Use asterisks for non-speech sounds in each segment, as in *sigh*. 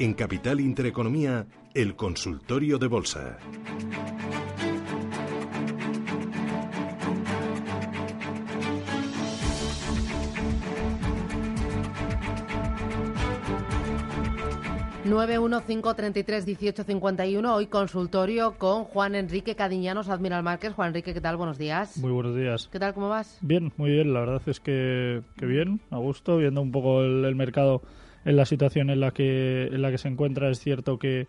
En Capital Intereconomía, el consultorio de bolsa. uno Hoy consultorio con Juan Enrique Cadiñanos, Admiral Márquez. Juan Enrique, ¿qué tal? Buenos días. Muy buenos días. ¿Qué tal? ¿Cómo vas? Bien, muy bien. La verdad es que, que bien, a gusto, viendo un poco el, mercado en la situación en la que en la que se encuentra. Es cierto que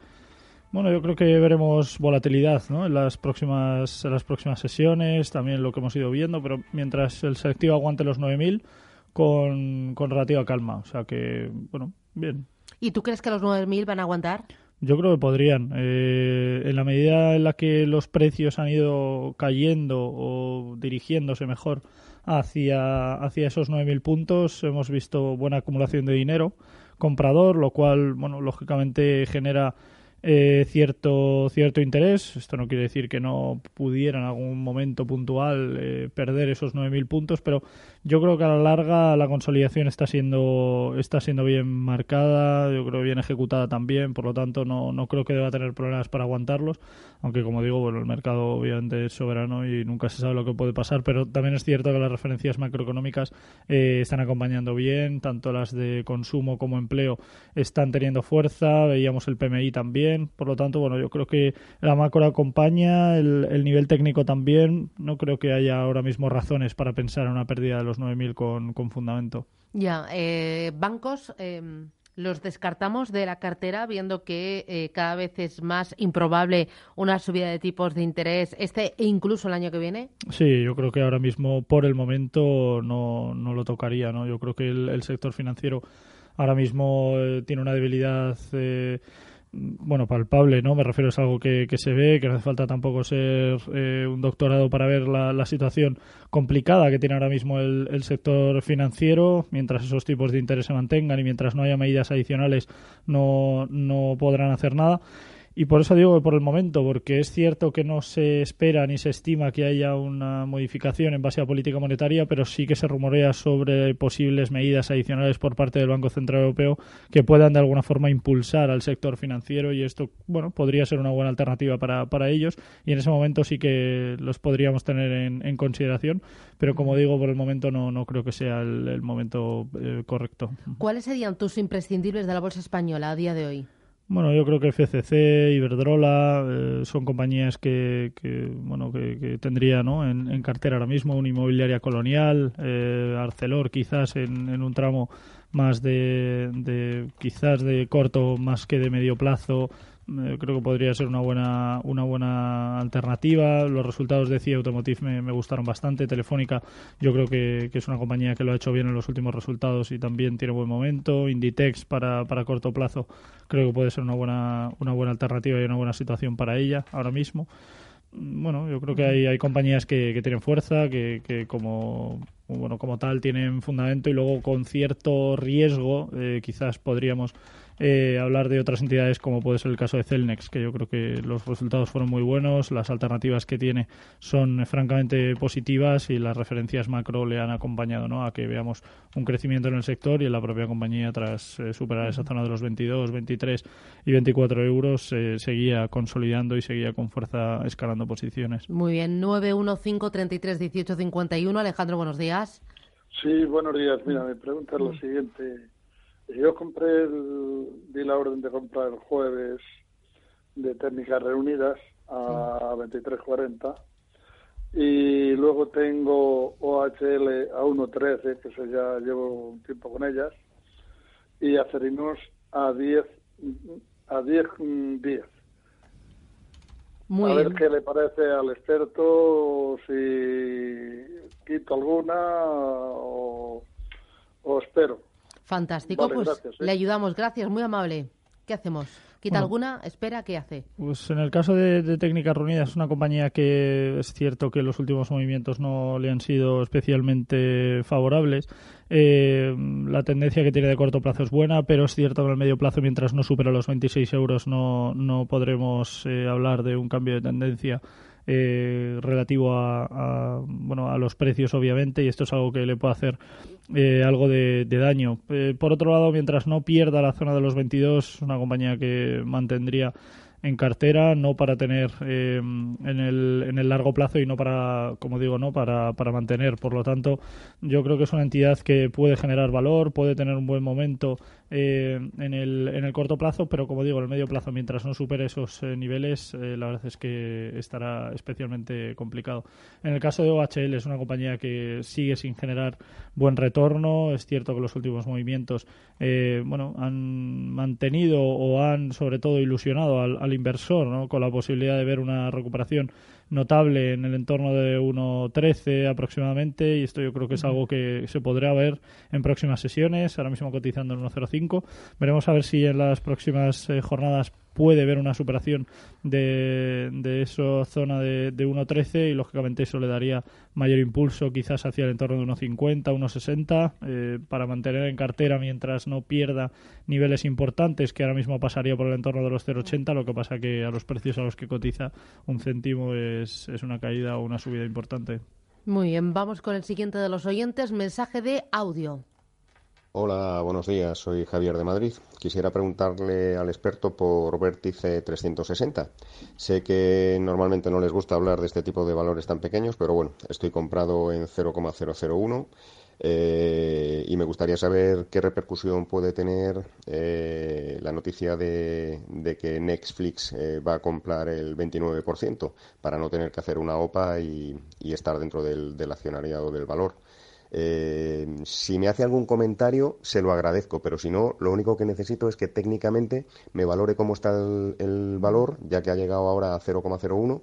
bueno, yo creo que veremos volatilidad ¿no? en, las próximas, en las próximas sesiones, también lo que hemos ido viendo, pero mientras el selectivo aguante los 9.000 con, con relativa calma. O sea que, bueno, bien. ¿Y tú crees que los 9.000 van a aguantar? Yo creo que podrían. Eh, en la medida en la que los precios han ido cayendo o dirigiéndose mejor hacia, hacia esos 9.000 puntos, hemos visto buena acumulación de dinero comprador, lo cual, bueno, lógicamente genera eh, cierto, cierto interés. Esto no quiere decir que no pudiera en algún momento puntual eh, perder esos 9.000 puntos, pero yo creo que a la larga la consolidación está siendo, está siendo bien marcada, yo creo bien ejecutada también, por lo tanto no, no creo que deba tener problemas para aguantarlos, aunque como digo, bueno, el mercado obviamente es soberano y nunca se sabe lo que puede pasar, pero también es cierto que las referencias macroeconómicas eh, están acompañando bien, tanto las de consumo como empleo están teniendo fuerza, veíamos el PMI también, por lo tanto, bueno, yo creo que la macro acompaña, el, el nivel técnico también, no creo que haya ahora mismo razones para pensar en una pérdida de los 9.000 con, con fundamento. Ya, eh, bancos em, los descartamos de la cartera viendo que eh, cada vez es más improbable una subida de tipos de interés este e incluso el año que viene. Sí, yo creo que ahora mismo por el momento no, no lo tocaría. ¿no? Yo creo que el, sector financiero ahora mismo eh, tiene una debilidad bueno, palpable, ¿no? Me refiero es algo que, que, se ve, que no hace falta tampoco ser eh, un doctorado para ver la, situación complicada que tiene ahora mismo el, el, sector financiero. Mientras esos tipos de interés se mantengan y mientras no haya medidas adicionales, no, no podrán hacer nada. Y por eso digo que por el momento, porque es cierto que no se espera ni se estima que haya una modificación en base a política monetaria, pero sí que se rumorea sobre posibles medidas adicionales por parte del Banco Central Europeo que puedan de alguna forma impulsar al sector financiero y esto, bueno, podría ser una buena alternativa para, para ellos y en ese momento sí que los podríamos tener en, consideración, pero como digo, por el momento no, no creo que sea el, momento eh, correcto. ¿Cuáles serían tus imprescindibles de la bolsa española a día de hoy? Bueno, yo creo que FCC, Iberdrola eh, son compañías que, bueno que, tendría ¿no? en, cartera ahora mismo, una inmobiliaria colonial, eh, Arcelor quizás en, en, un tramo más de, de quizás de corto más que de medio plazo, creo que podría ser una buena una buena alternativa. Los resultados de CIA Automotive me, gustaron bastante. Telefónica, yo creo que, es una compañía que lo ha hecho bien en los últimos resultados y también tiene buen momento. Inditex para, para corto plazo, creo que puede ser una buena una buena alternativa y una buena situación para ella ahora mismo. Bueno, yo creo que hay, hay compañías que, que tienen fuerza, que, que como bueno como tal tienen fundamento y luego con cierto riesgo eh, quizás podríamos eh, hablar de otras entidades como puede ser el caso de Celnex, que yo creo que los resultados fueron muy buenos, las alternativas que tiene son francamente positivas y las referencias macro le han acompañado ¿no? a que veamos un crecimiento en el sector y en la propia compañía tras eh, superar esa zona de los 22, 23 y 24 euros eh, seguía consolidando y seguía con fuerza escalando posiciones. Muy bien, 915 33 18 51. Alejandro, buenos días. Sí, buenos días. Mira, mi pregunta es la siguiente. Yo compré, el, di la orden de comprar el jueves de técnicas reunidas a 23.40 y luego tengo OHL a 1.13, que se ya llevo un tiempo con ellas, y Acerinos a 10 a 10 10. a ver qué le parece al experto, si quito alguna o, o espero. Fantástico, Vale, pues gracias, ¿eh? le ayudamos. Gracias, muy amable. ¿Qué hacemos? ¿Quita Bueno. alguna? ¿Espera? ¿Qué hace? Pues en el caso de, de Técnicas Reunidas es una compañía que es cierto que los últimos movimientos no le han sido especialmente favorables. Eh, la tendencia que tiene de corto plazo es buena, pero es cierto que en el medio plazo, mientras no supera los 26 euros, no, no podremos eh, hablar de un cambio de tendencia eh, relativo a, a, bueno, a los precios, obviamente, y esto es algo que le puede hacer eh, algo de, daño. Eh, por otro lado, mientras no pierda la zona de los 22, es una compañía que mantendría en cartera, no para tener eh, en, el, en el largo plazo y no para, como digo, no para, para mantener. Por lo tanto, yo creo que es una entidad que puede generar valor, puede tener un buen momento eh, en, el, en el corto plazo, pero como digo, en el medio plazo, mientras no supere esos eh, niveles, eh, la verdad es que estará especialmente complicado. En el caso de OHL es una compañía que sigue sin generar buen retorno. Es cierto que los últimos movimientos eh, bueno, han mantenido o han sobre todo ilusionado al, al inversor ¿no? con la posibilidad de ver una recuperación notable en el entorno de 1.13 aproximadamente y esto yo creo que es algo que se podrá ver en próximas sesiones, ahora mismo cotizando en 1.05. Veremos a ver si en las próximas eh, jornadas puede ver una superación de, de esa zona de, de 1.13 y lógicamente eso le daría mayor impulso quizás hacia el entorno de 1.50, 1.60 eh, para mantener en cartera mientras no pierda niveles importantes que ahora mismo pasaría por el entorno de los 0.80 lo que pasa que a los precios a los que cotiza un céntimo es, es una caída o una subida importante. Muy bien, vamos con el siguiente de los oyentes. Mensaje de audio. Hola, buenos días. Soy Javier de Madrid. Quisiera preguntarle al experto por Vértice 360. Sé que normalmente no les gusta hablar de este tipo de valores tan pequeños, pero bueno, estoy comprado en 0,001 eh, y me gustaría saber qué repercusión puede tener eh, la noticia de, que Netflix eh, va a comprar el 29% para no tener que hacer una OPA y, estar dentro del accionariado del valor. Eh, si me hace algún comentario, se lo agradezco, pero si no, lo único que necesito es que técnicamente me valore cómo está el, valor, ya que ha llegado ahora a 0,01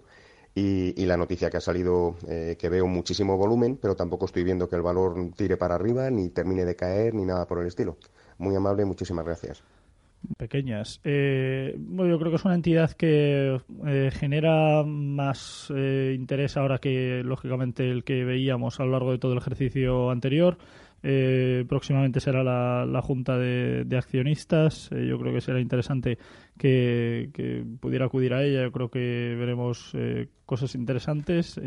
y, y, la noticia que ha salido, eh, que veo muchísimo volumen, pero tampoco estoy viendo que el valor tire para arriba, ni termine de caer, ni nada por el estilo. Muy amable, muchísimas gracias pequeñas. Eh, bueno, yo creo que es una entidad que eh, genera más eh, interés ahora que, lógicamente, el que veíamos a lo largo de todo el ejercicio anterior. Eh, próximamente será la, junta de, accionistas. Eh, yo creo que será interesante que, que, pudiera acudir a ella. Yo creo que veremos cosas interesantes.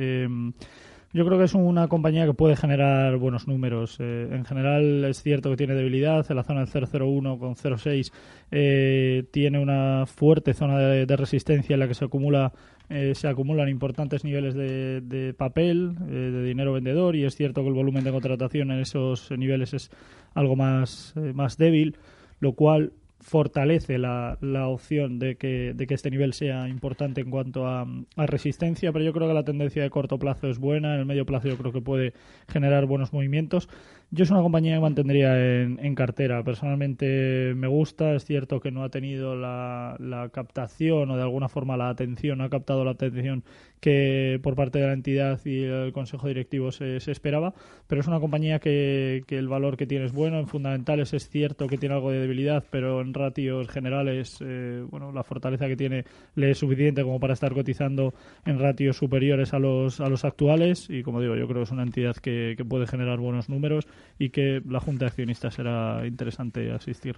Yo creo que es una compañía que puede generar buenos números. Eh, en general es cierto que tiene debilidad. En la zona del 0,01 con 0,6 eh, tiene una fuerte zona de, resistencia en la que se acumula eh, se acumulan importantes niveles de, de papel, eh, de dinero vendedor, y es cierto que el volumen de contratación en esos niveles es algo más, eh, más débil, lo cual fortalece la, la opción de que, de que, este nivel sea importante en cuanto a, a, resistencia, pero yo creo que la tendencia de corto plazo es buena, en el medio plazo yo creo que puede generar buenos movimientos. Yo es una compañía que mantendría en, cartera. Personalmente me gusta, es cierto que no ha tenido la, captación o de alguna forma la atención, no ha captado la atención que por parte de la entidad y el consejo directivo se, esperaba, pero es una compañía que, que, el valor que tiene es bueno, en fundamentales es cierto que tiene algo de debilidad, pero en ratios generales, eh, bueno, la fortaleza que tiene le es suficiente como para estar cotizando en ratios superiores a los, a los actuales y como digo, yo creo que es una entidad que puede generar buenos números y que la Junta de Accionistas será interesante asistir.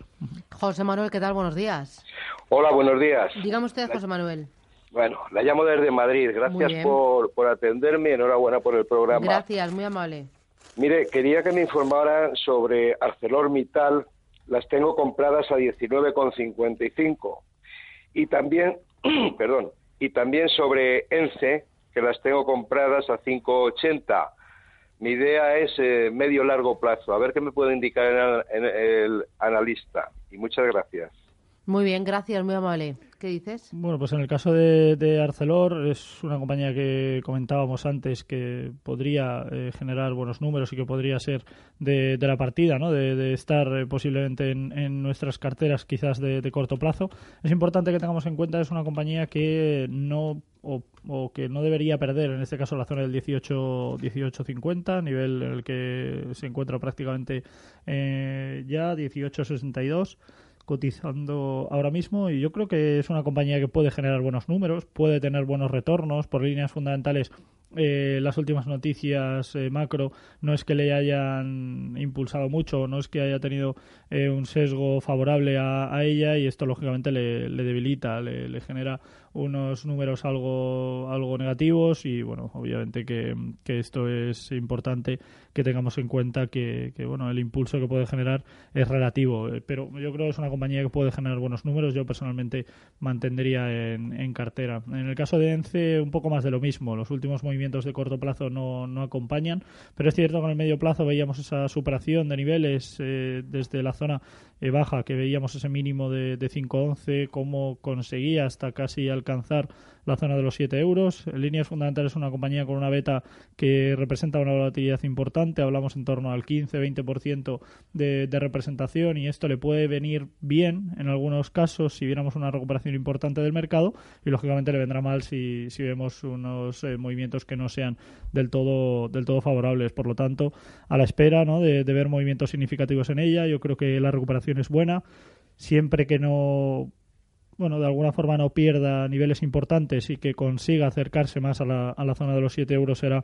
José Manuel, ¿qué tal? Buenos días. Hola, buenos días. Dígame usted, José Manuel. Bueno, la llamo desde Madrid. Gracias por, por atenderme y enhorabuena por el programa. Gracias, muy amable. Mire, quería que me informaran sobre ArcelorMittal. Las tengo compradas a 19,55. Y también, *clears throat* perdón, y también sobre ENCE, que las tengo compradas a 5,80 mi idea es eh, medio largo plazo. A ver qué me puede indicar el, el, el, analista. Y muchas gracias. Muy bien, gracias, muy amable. ¿Qué dices? Bueno, pues en el caso de, Arcelor es una compañía que comentábamos antes que podría eh, generar buenos números y que podría ser de, la partida, ¿no? de, estar eh, posiblemente en, nuestras carteras quizás de, corto plazo. Es importante que tengamos en cuenta es una compañía que no o, que no debería perder, en este caso la zona del 18 18.50, nivel en el que se encuentra prácticamente eh, ya 18.62 cotizando ahora mismo y yo creo que es una compañía que puede generar buenos números, puede tener buenos retornos por líneas fundamentales. Eh, las últimas noticias eh, macro no es que le hayan impulsado mucho, no es que haya tenido eh, un sesgo favorable a, ella y esto lógicamente le, debilita, le, genera unos números algo, algo negativos y bueno, obviamente que, que esto es importante que tengamos en cuenta que, que, bueno, el impulso que puede generar es relativo, pero yo creo que es una compañía que puede generar buenos números, yo personalmente mantendría en, en cartera. En el caso de ENCE un poco más de lo mismo, los últimos movimientos de corto plazo no, no acompañan, pero es cierto que en el medio plazo veíamos esa superación de niveles eh, desde la zona eh, baja que veíamos ese mínimo de, de 5.11, cómo conseguía hasta casi alcanzar la zona de los 7 euros. Líneas fundamentales, una compañía con una beta que representa una volatilidad importante. Hablamos en torno al 15-20% de, de representación y esto le puede venir bien en algunos casos si viéramos una recuperación importante del mercado y lógicamente le vendrá mal si, vemos unos eh, movimientos que no sean del todo, del todo favorables. Por lo tanto, a la espera ¿no? de ver movimientos significativos en ella, yo creo que la recuperación es buena siempre que no bueno, de alguna forma no pierda niveles importantes y que consiga acercarse más a la, a la zona de los 7 euros será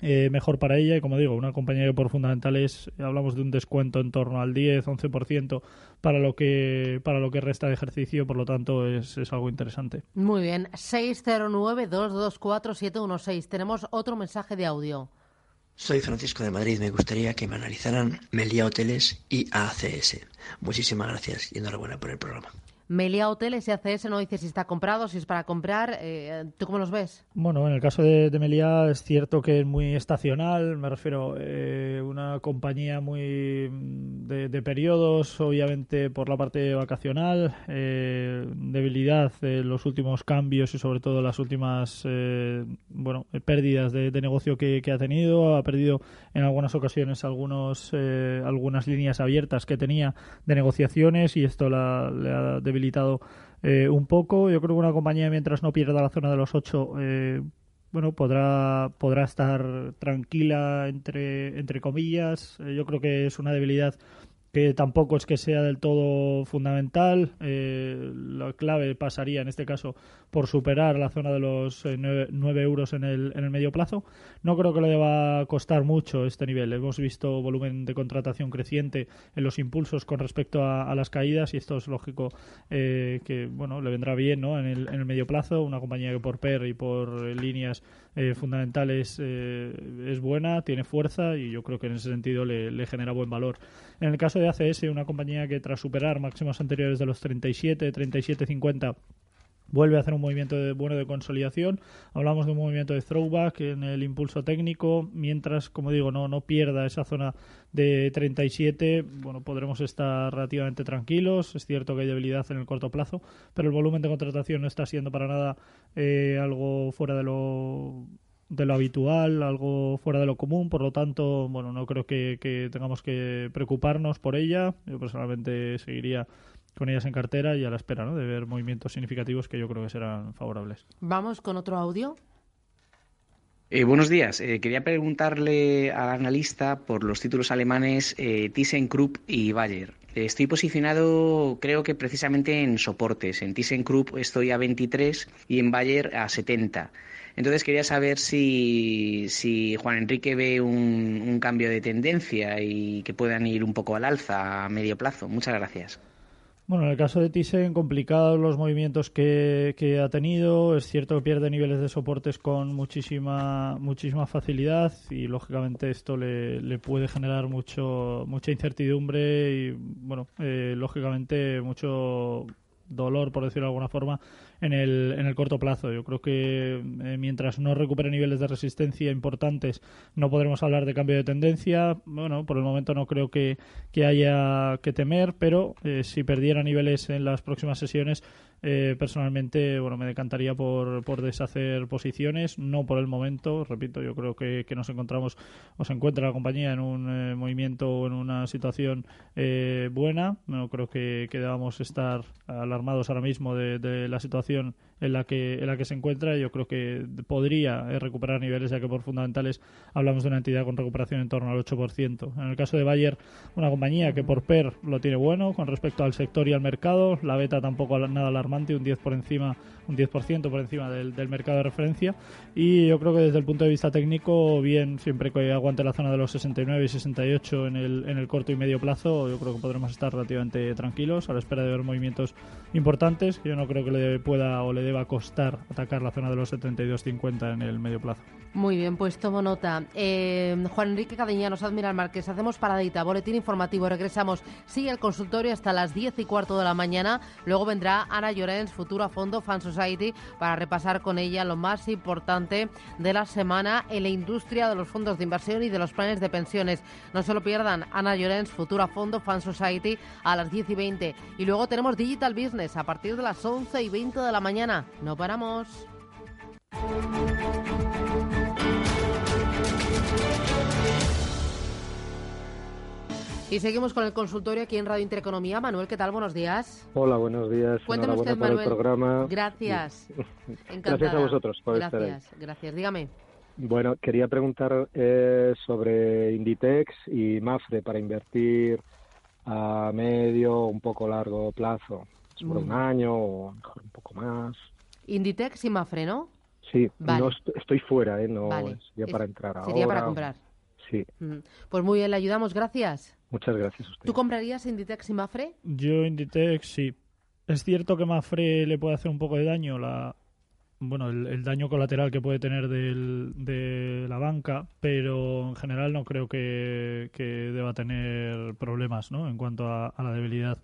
eh, mejor para ella y como digo, una compañía que por fundamentales hablamos de un descuento en torno al 10-11% para lo que para lo que resta de ejercicio, por lo tanto es, es algo interesante. Muy bien, 609-224-716. Tenemos otro mensaje de audio. Soy Francisco de Madrid. Me gustaría que me analizaran Melia Hoteles y ACS. Muchísimas gracias y enhorabuena por el programa. Melia Hoteles y ACS no dice si está comprado, si es para comprar. Eh, ¿Tú cómo los ves? Bueno, en el caso de, de Melia es cierto que es muy estacional. Me refiero eh, una compañía muy mm, de, periodos, obviamente por la parte vacacional, eh, debilidad de los últimos cambios y sobre todo las últimas eh, bueno pérdidas de, negocio que, ha tenido. Ha perdido en algunas ocasiones algunos algunas líneas abiertas que tenía de negociaciones y esto la, le ha eh, un poco. Yo creo que una compañía, mientras no pierda la zona de los 8, eh, bueno, podrá, podrá estar tranquila, entre, entre comillas. Eh, yo creo que es una debilidad que tampoco es que sea del todo fundamental. Eh, la clave pasaría en este caso por superar la zona de los 9, eh, euros en el, en el medio plazo. No creo que le deba costar mucho este nivel. Hemos visto volumen de contratación creciente en los impulsos con respecto a, las caídas y esto es lógico eh, que bueno le vendrá bien ¿no? en, el, en el medio plazo. Una compañía que por PER y por líneas fundamentales es buena, tiene fuerza y yo creo que en ese sentido le genera buen valor. En el caso de ACS, una compañía que tras superar máximos anteriores de los 37, 37.50 vuelve a hacer un movimiento de, bueno de consolidación. Hablamos de un movimiento de throwback en el impulso técnico, mientras, como digo, no, no pierda esa zona de 37, bueno, podremos estar relativamente tranquilos. Es cierto que hay debilidad en el corto plazo, pero el volumen de contratación no está siendo para nada eh, algo fuera de lo de lo habitual, algo fuera de lo común, por lo tanto, bueno, no creo que, tengamos que preocuparnos por ella. Yo personalmente seguiría con ellas en cartera y a la espera ¿no? de ver movimientos significativos que yo creo que serán favorables. Vamos con otro audio. Eh, buenos días. Eh, quería preguntarle al analista por los títulos alemanes eh, ThyssenKrupp y Bayer. estoy posicionado, creo que precisamente en soportes. En ThyssenKrupp estoy a 23 y en Bayer a 70. Entonces quería saber si, si Juan Enrique ve un, cambio de tendencia y que puedan ir un poco al alza a medio plazo. Muchas gracias. Bueno, en el caso de Thyssen, complicados los movimientos que, que, ha tenido. Es cierto que pierde niveles de soportes con muchísima muchísima facilidad y lógicamente esto le, le puede generar mucho mucha incertidumbre y bueno, eh, lógicamente mucho dolor, por decirlo de alguna forma, en el, en el corto plazo. Yo creo que eh, mientras no recupere niveles de resistencia importantes, no podremos hablar de cambio de tendencia. Bueno, por el momento no creo que, haya que temer, pero eh, si perdiera niveles en las próximas sesiones, eh, personalmente, bueno, me decantaría por, por deshacer posiciones, no por el momento, repito, yo creo que, que nos encontramos o se encuentra la compañía en un eh, movimiento o en una situación eh, buena, no creo que, que, debamos estar alarmados ahora mismo de, de, la situación en la que en la que se encuentra, yo creo que podría recuperar niveles, ya que por fundamentales hablamos de una entidad con recuperación en torno al 8%. En el caso de Bayer, una compañía que por PER lo tiene bueno con respecto al sector y al mercado, la beta tampoco nada alarmada un 10 por encima, un 10% por encima del, del, mercado de referencia. Y yo creo que desde el punto de vista técnico, bien, siempre que aguante la zona de los 69 y 68 en el, en el corto y medio plazo, yo creo que podremos estar relativamente tranquilos a la espera de ver movimientos importantes. Yo no creo que le pueda o le deba costar atacar la zona de los 72-50 en el medio plazo. Muy bien, pues tomo nota. Eh, Juan Enrique Cadeñanos, Admiral Márquez, hacemos paradita, boletín informativo, regresamos. Sigue el consultorio hasta las 10 y cuarto de la mañana. Luego vendrá Ana Llorens, futuro fondo Fan Society, para repasar con ella lo más importante de la semana en la industria de los fondos de inversión y de los planes de pensiones. No se lo pierdan, Ana Llorens, futura fondo Fan Society, a las 10 y 20. Y luego tenemos Digital Business a partir de las 11 y 20 de la mañana. No paramos. Y seguimos con el consultorio aquí en Radio Intereconomía. Manuel, ¿qué tal? Buenos días. Hola, buenos días. Cuéntame usted, por Manuel. El programa. Gracias. *laughs* Gracias a vosotros por gracias, estar ahí. Gracias, dígame. Bueno, quería preguntar eh, sobre Inditex y Mafre para invertir a medio, un poco largo plazo. Sobre un año o mejor un poco más. Inditex y Mafre, ¿no? Sí, Vale. no est estoy fuera, ¿eh? No Vale. sería para entrar ahora. Sería para comprar. Sí, Mm. Pues muy bien, le ayudamos, gracias. muchas gracias a usted. ¿Tú comprarías Inditex y Mafre? Yo Inditex sí. Es cierto que Mafre le puede hacer un poco de daño la bueno, el, el daño colateral que puede tener del, de la banca, pero en general no creo que, que deba tener problemas, ¿no? En cuanto a, a la debilidad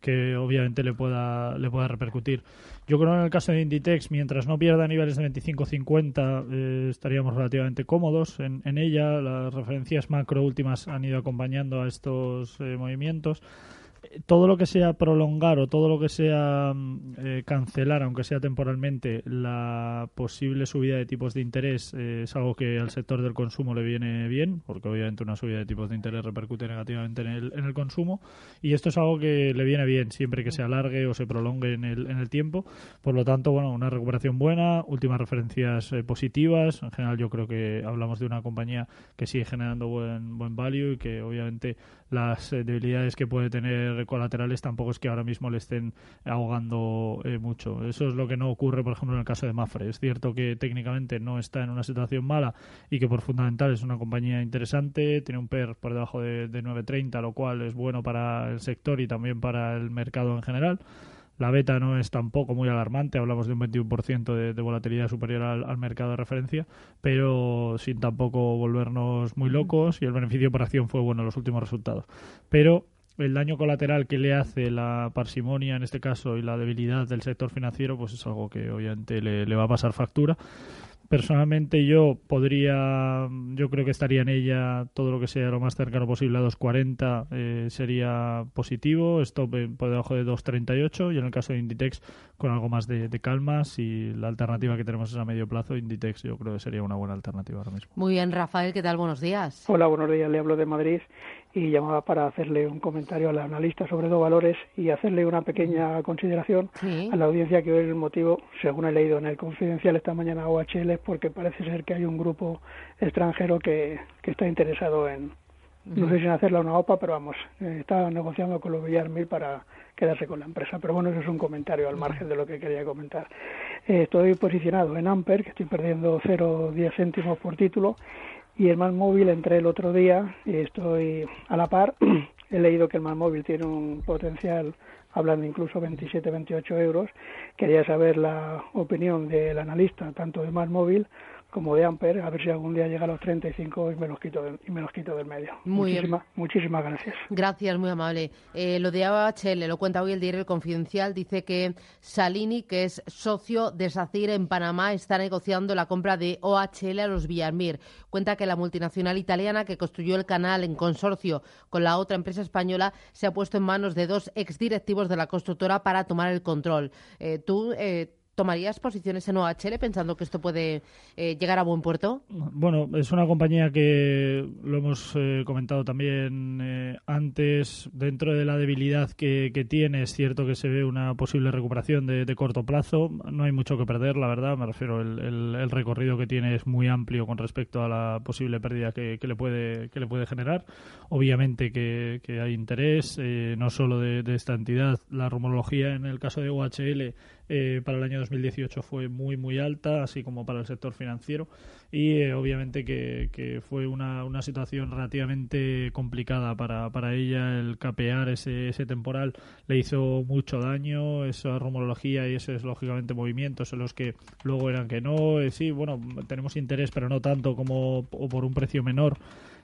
que obviamente le pueda le pueda repercutir. Yo creo en el caso de Inditex, mientras no pierda niveles de 25-50, eh, estaríamos relativamente cómodos en, en ella. Las referencias macro últimas han ido acompañando a estos eh, movimientos todo lo que sea prolongar o todo lo que sea mm, eh, cancelar, aunque sea temporalmente, la posible subida de tipos de interés eh, es algo que al sector del consumo le viene bien, porque obviamente una subida de tipos de interés repercute negativamente en el, en el consumo, y esto es algo que le viene bien siempre que se alargue o se prolongue en el, en el tiempo. Por lo tanto, bueno, una recuperación buena, últimas referencias eh, positivas. En general, yo creo que hablamos de una compañía que sigue generando buen, buen value y que obviamente las eh, debilidades que puede tener colaterales tampoco es que ahora mismo le estén ahogando eh, mucho. Eso es lo que no ocurre, por ejemplo, en el caso de Mafre. Es cierto que técnicamente no está en una situación mala y que por fundamental es una compañía interesante, tiene un PER por debajo de, de 9.30, lo cual es bueno para el sector y también para el mercado en general. La beta no es tampoco muy alarmante, hablamos de un 21% de, de volatilidad superior al, al, mercado de referencia, pero sin tampoco volvernos muy locos y el beneficio por acción fue bueno en los últimos resultados. Pero el daño colateral que le hace la parsimonia en este caso y la debilidad del sector financiero, pues es algo que obviamente le, le va a pasar factura personalmente yo podría, yo creo que estaría en ella todo lo que sea lo más cercano posible a 2.40 eh, sería positivo, stop por debajo de 2.38 y en el caso de Inditex con algo más de, de calma, si la alternativa que tenemos es a medio plazo, Inditex yo creo que sería una buena alternativa ahora mismo. Muy bien, Rafael, ¿qué tal? Buenos días. Hola, buenos días, le hablo de Madrid y llamaba para hacerle un comentario al analista sobre dos valores y hacerle una pequeña consideración sí. a la audiencia que hoy el motivo, según he leído en el confidencial esta mañana OHL, porque parece ser que hay un grupo extranjero que, que está interesado en, no sé si en hacerla una OPA, pero vamos, eh, está negociando con los Villarmil para quedarse con la empresa. Pero bueno, eso es un comentario al margen de lo que quería comentar. Eh, estoy posicionado en Amper, que estoy perdiendo 0,10 céntimos por título, y el más móvil entré el otro día y estoy a la par. *clears throat* He leído que el más móvil tiene un potencial hablando incluso 27-28 euros. Quería saber la opinión del analista, tanto de Más Móvil como de Amper, a ver si algún día llega a los 35 y me los quito del, y me los quito del medio. Muy muchísimas, muchísimas gracias. Gracias, muy amable. Eh, lo de AHL lo cuenta hoy el diario Confidencial. Dice que Salini, que es socio de SACIR en Panamá, está negociando la compra de OHL a los Villarmir. Cuenta que la multinacional italiana que construyó el canal en consorcio con la otra empresa española se ha puesto en manos de dos exdirectivos de la constructora para tomar el control. Eh, tú eh, ¿Tomarías posiciones en OHL pensando que esto puede eh, llegar a buen puerto? Bueno, es una compañía que lo hemos eh, comentado también eh, antes, dentro de la debilidad que, tiene, es cierto que se ve una posible recuperación de, corto plazo. No hay mucho que perder, la verdad, me refiero, el, el, recorrido que tiene es muy amplio con respecto a la posible pérdida que, le, puede, que le puede generar. Obviamente que, hay interés, no solo de, de esta entidad, la rumorología en el caso de OHL eh, para el año 2018 fue muy muy alta, así como para el sector financiero. Y eh, obviamente que, que fue una, una, situación relativamente complicada para, para ella. El capear ese, ese temporal le hizo mucho daño. Esa rumorología y esos lógicamente movimientos en los que luego eran que no, eh, sí, bueno, tenemos interés pero no tanto como o por un precio menor.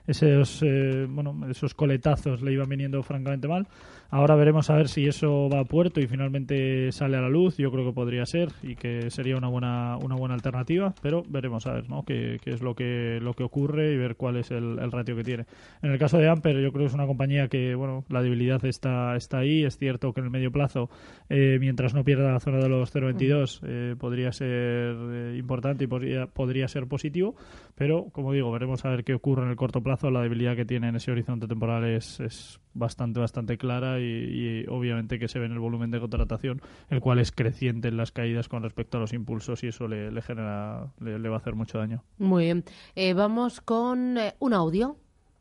Esos, eh, bueno, esos coletazos le iban viniendo francamente mal. Ahora veremos a ver si eso va a puerto y finalmente sale a la luz. Yo creo que podría ser y que sería una buena, una buena alternativa, pero veremos a ver ¿no? qué, qué es lo que, lo que ocurre y ver cuál es el, el, ratio que tiene. En el caso de Amper, yo creo que es una compañía que bueno, la debilidad está, está ahí. Es cierto que en el medio plazo, eh, mientras no pierda la zona de los 0,22, eh, podría ser importante y podría, podría ser positivo, pero como digo, veremos a ver qué ocurre en el corto plazo la debilidad que tiene en ese horizonte temporal es, es bastante, bastante clara y, obviamente que se ve en el volumen de contratación, el cual es creciente en las caídas con respecto a los impulsos y eso le, le genera, le, va a hacer mucho daño. Muy bien. Eh, vamos con eh, un audio.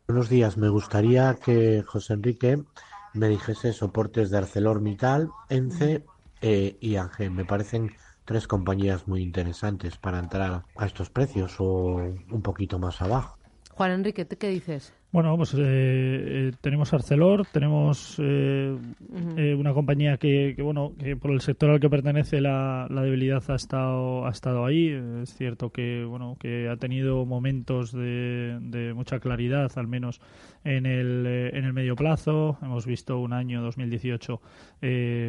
Buenos días. Me gustaría que José Enrique me dijese soportes de ArcelorMittal, ENCE eh, y ANGE. Me parecen tres compañías muy interesantes para entrar a estos precios o un poquito más abajo. Juan Enrique, ¿qué dices? Bueno, pues eh, eh, tenemos Arcelor, tenemos eh, una compañía que, bueno, que por el sector al que pertenece la, debilidad ha estado, ha estado ahí. Es cierto que, bueno, que ha tenido momentos de, de mucha claridad, al menos en el, en el medio plazo. Hemos visto un año 2018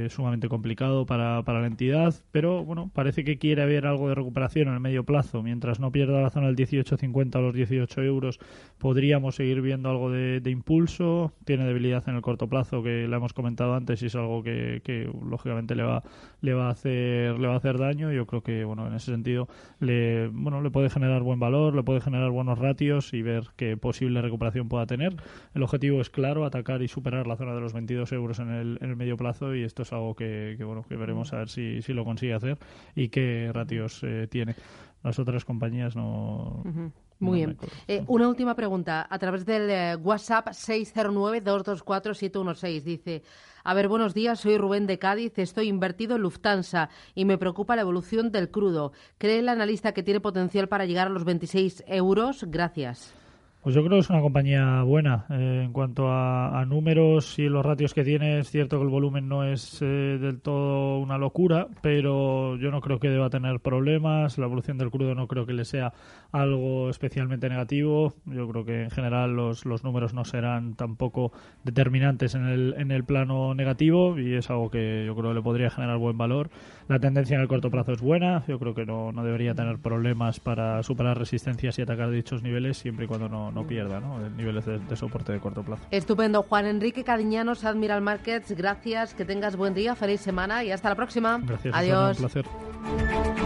sumamente complicado para, para la entidad, pero bueno, parece que quiere haber algo de recuperación en el medio plazo. Mientras no pierda la zona del 18.50 a los 18 euros, podríamos seguir viendo algo de, impulso, tiene debilidad en el corto plazo que la hemos comentado antes y es algo que, lógicamente le va le va a hacer le va a hacer daño. Yo creo que bueno en ese sentido le bueno le puede generar buen valor, le puede generar buenos ratios y ver qué posible recuperación pueda tener. El objetivo es claro atacar y superar la zona de los 22 euros en el, en el medio plazo y esto es algo que, bueno que veremos a ver si, si lo consigue hacer y qué ratios eh, tiene. Las otras compañías no. Muy bien. Eh, una última pregunta. A través del eh, WhatsApp 609-224-716 dice, a ver, buenos días, soy Rubén de Cádiz, estoy invertido en Lufthansa y me preocupa la evolución del crudo. ¿Cree el analista que tiene potencial para llegar a los 26 euros? Gracias. Pues yo creo que es una compañía buena. Eh, en cuanto a, números y los ratios que tiene, es cierto que el volumen no es eh, del todo una locura, pero yo no creo que deba tener problemas. La evolución del crudo no creo que le sea algo especialmente negativo. Yo creo que en general los, los números no serán tampoco determinantes en el, en el plano negativo y es algo que yo creo que le podría generar buen valor. La tendencia en el corto plazo es buena. Yo creo que no, no debería tener problemas para superar resistencias y atacar dichos niveles siempre y cuando no no pierda ¿no? niveles de, soporte de corto plazo. Estupendo. Juan Enrique Cadiñanos, Admiral Markets, gracias, que tengas buen día, feliz semana y hasta la próxima. Gracias. Adiós. un placer.